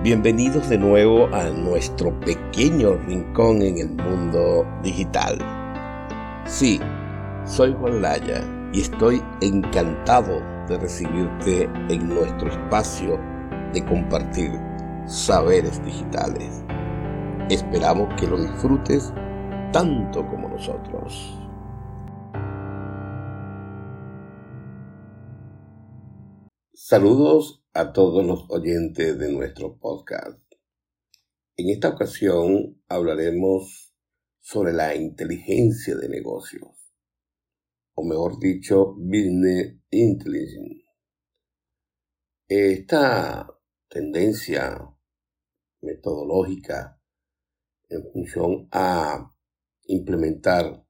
Bienvenidos de nuevo a nuestro pequeño rincón en el mundo digital. Sí, soy Juan Laya y estoy encantado de recibirte en nuestro espacio de compartir saberes digitales. Esperamos que lo disfrutes tanto como nosotros. Saludos a todos los oyentes de nuestro podcast. En esta ocasión hablaremos sobre la inteligencia de negocios, o mejor dicho, Business Intelligence. Esta tendencia metodológica en función a implementar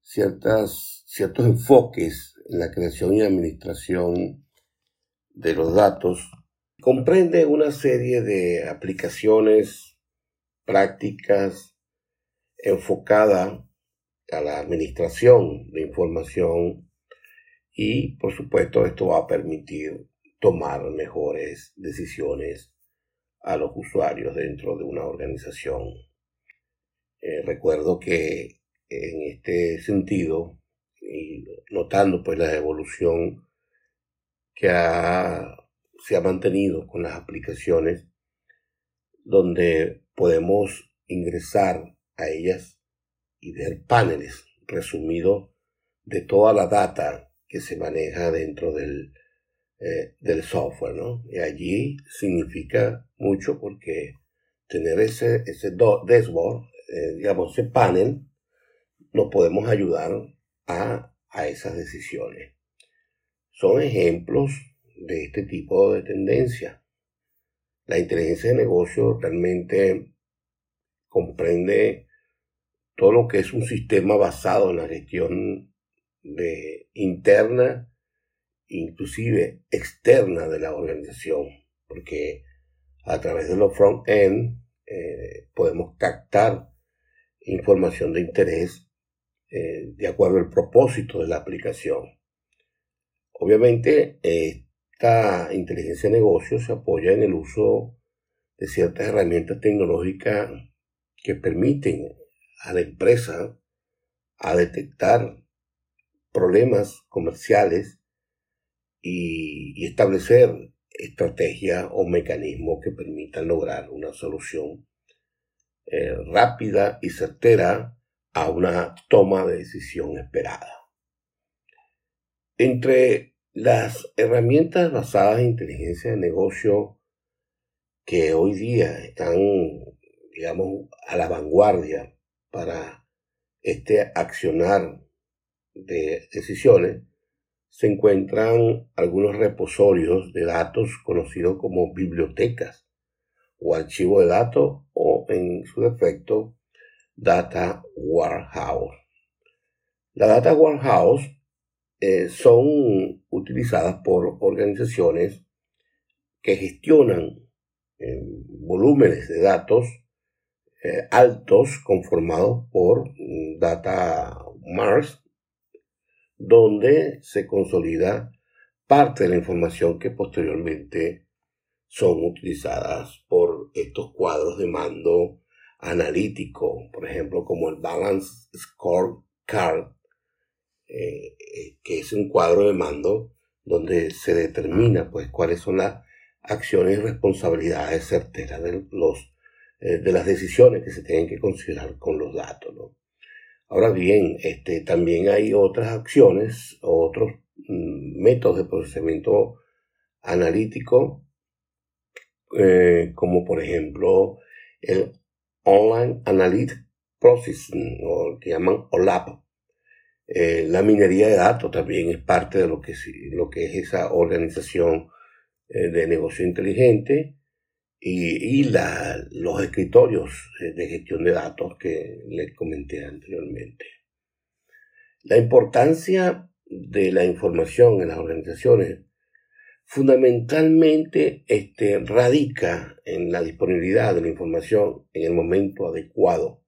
ciertas, ciertos enfoques en la creación y administración de los datos comprende una serie de aplicaciones prácticas enfocada a la administración de información y por supuesto esto va a permitir tomar mejores decisiones a los usuarios dentro de una organización. Eh, recuerdo que en este sentido, y notando pues la evolución que se ha mantenido con las aplicaciones donde podemos ingresar a ellas y ver paneles resumidos de toda la data que se maneja dentro del, eh, del software, ¿no? Y allí significa mucho porque tener ese, ese dashboard, eh, digamos, ese panel, nos podemos ayudar a, a esas decisiones son ejemplos de este tipo de tendencia. La inteligencia de negocio realmente comprende todo lo que es un sistema basado en la gestión de interna, inclusive externa de la organización, porque a través de los front-end eh, podemos captar información de interés eh, de acuerdo al propósito de la aplicación. Obviamente, esta inteligencia de negocio se apoya en el uso de ciertas herramientas tecnológicas que permiten a la empresa a detectar problemas comerciales y, establecer estrategias o mecanismos que permitan lograr una solución eh, rápida y certera a una toma de decisión esperada. Entre las herramientas basadas en inteligencia de negocio que hoy día están, digamos, a la vanguardia para este accionar de decisiones, se encuentran algunos repositorios de datos conocidos como bibliotecas o archivos de datos o en su defecto data warehouse. La data warehouse eh, son utilizadas por organizaciones que gestionan eh, volúmenes de datos eh, altos conformados por mm, data Mars, donde se consolida parte de la información que posteriormente son utilizadas por estos cuadros de mando analítico, por ejemplo, como el Balance Scorecard eh, eh, que es un cuadro de mando donde se determina pues cuáles son las acciones y responsabilidades certeras de, los, eh, de las decisiones que se tienen que considerar con los datos. Ahora bien, este, también hay otras acciones, otros mm, métodos de procesamiento analítico, como por ejemplo el Online Analytic Processing, o que llaman OLAP, eh, la minería de datos también es parte de lo que, es esa organización eh, de negocio inteligente y, los escritorios eh, de gestión de datos que les comenté anteriormente. La importancia de la información en las organizaciones fundamentalmente este, radica en la disponibilidad de la información en el momento adecuado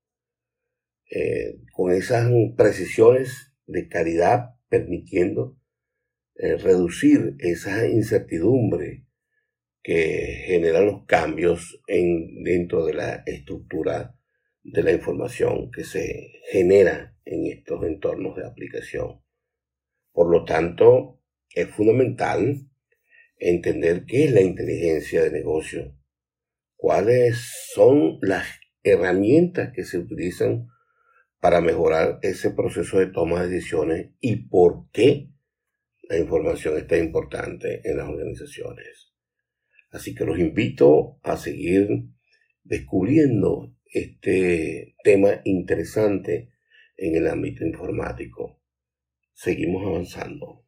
eh, con esas precisiones de calidad, permitiendo eh, reducir esa incertidumbre que generan los cambios en, dentro de la estructura de la información que se genera en estos entornos de aplicación. Por lo tanto, es fundamental entender qué es la inteligencia de negocio, cuáles son las herramientas que se utilizan para mejorar ese proceso de toma de decisiones y por qué la información es tan importante en las organizaciones. Así que los invito a seguir descubriendo este tema interesante en el ámbito informático. Seguimos avanzando.